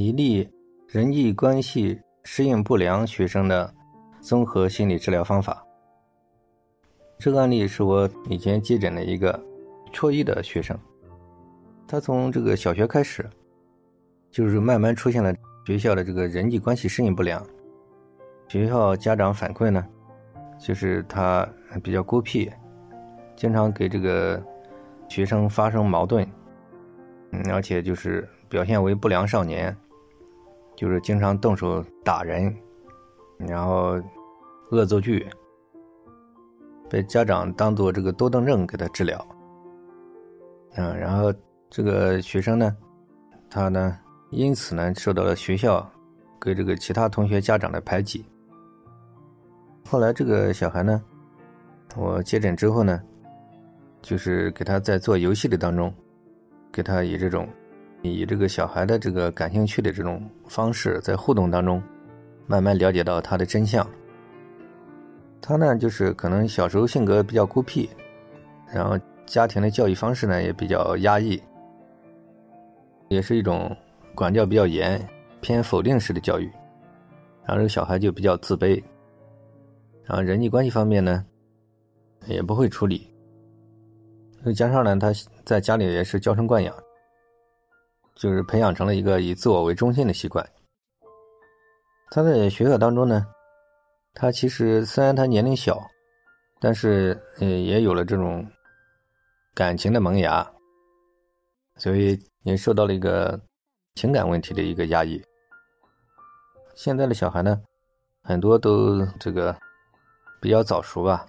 一例人际关系适应不良学生的综合心理治疗方法。这个案例是我以前接诊的一个初一的学生，他从这个小学开始，就是慢慢出现了学校的这个人际关系适应不良。学校家长反馈呢，就是他比较孤僻，经常给这个学生发生矛盾，嗯，而且就是表现为不良少年。就是经常动手打人，然后恶作剧，被家长当做这个多动症给他治疗。嗯，然后这个学生呢，他呢因此呢受到了学校跟这个其他同学家长的排挤。后来这个小孩呢，我接诊之后呢，就是给他在做游戏的当中，给他以这种。以这个小孩的这个感兴趣的这种方式，在互动当中，慢慢了解到他的真相。他呢，就是可能小时候性格比较孤僻，然后家庭的教育方式呢也比较压抑，也是一种管教比较严、偏否定式的教育，然后这个小孩就比较自卑，然后人际关系方面呢也不会处理，再加上呢他在家里也是娇生惯养。就是培养成了一个以自我为中心的习惯。他在学校当中呢，他其实虽然他年龄小，但是呃也有了这种感情的萌芽，所以也受到了一个情感问题的一个压抑。现在的小孩呢，很多都这个比较早熟吧，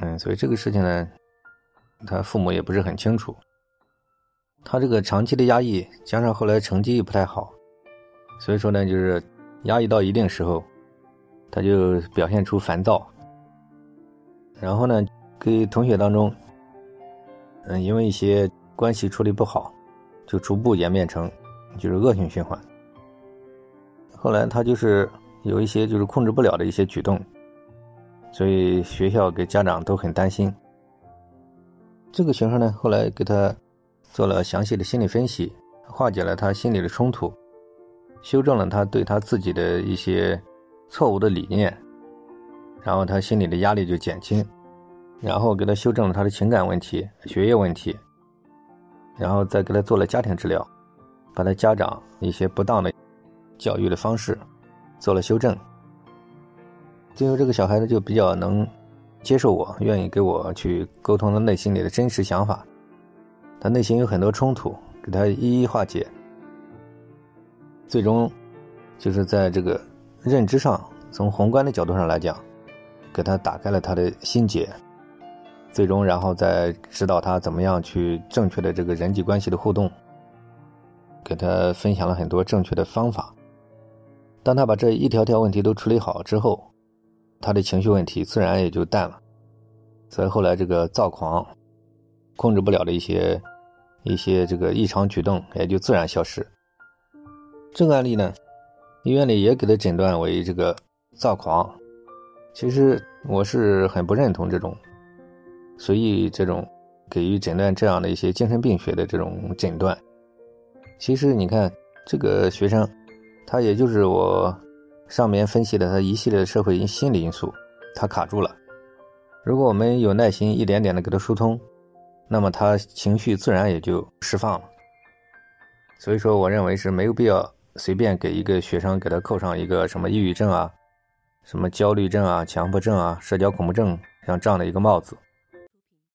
嗯，所以这个事情呢，他父母也不是很清楚。他这个长期的压抑，加上后来成绩不太好，所以说呢，就是压抑到一定时候，他就表现出烦躁，然后呢，跟同学当中，嗯，因为一些关系处理不好，就逐步演变成就是恶性循环。后来他就是有一些就是控制不了的一些举动，所以学校给家长都很担心。这个学生呢，后来给他。做了详细的心理分析，化解了他心理的冲突，修正了他对他自己的一些错误的理念，然后他心里的压力就减轻，然后给他修正了他的情感问题、学业问题，然后再给他做了家庭治疗，把他家长一些不当的教育的方式做了修正，最后这个小孩子就比较能接受我，愿意给我去沟通他内心里的真实想法。他内心有很多冲突，给他一一化解，最终就是在这个认知上，从宏观的角度上来讲，给他打开了他的心结，最终然后再指导他怎么样去正确的这个人际关系的互动，给他分享了很多正确的方法。当他把这一条条问题都处理好之后，他的情绪问题自然也就淡了，所以后来这个躁狂。控制不了的一些一些这个异常举动也就自然消失。这个案例呢，医院里也给他诊断为这个躁狂。其实我是很不认同这种随意这种给予诊断这样的一些精神病学的这种诊断。其实你看这个学生，他也就是我上面分析的他一系列社会因心理因素，他卡住了。如果我们有耐心，一点点的给他疏通。那么他情绪自然也就释放了，所以说我认为是没有必要随便给一个学生给他扣上一个什么抑郁症啊、什么焦虑症啊、强迫症啊、社交恐怖症像这样的一个帽子。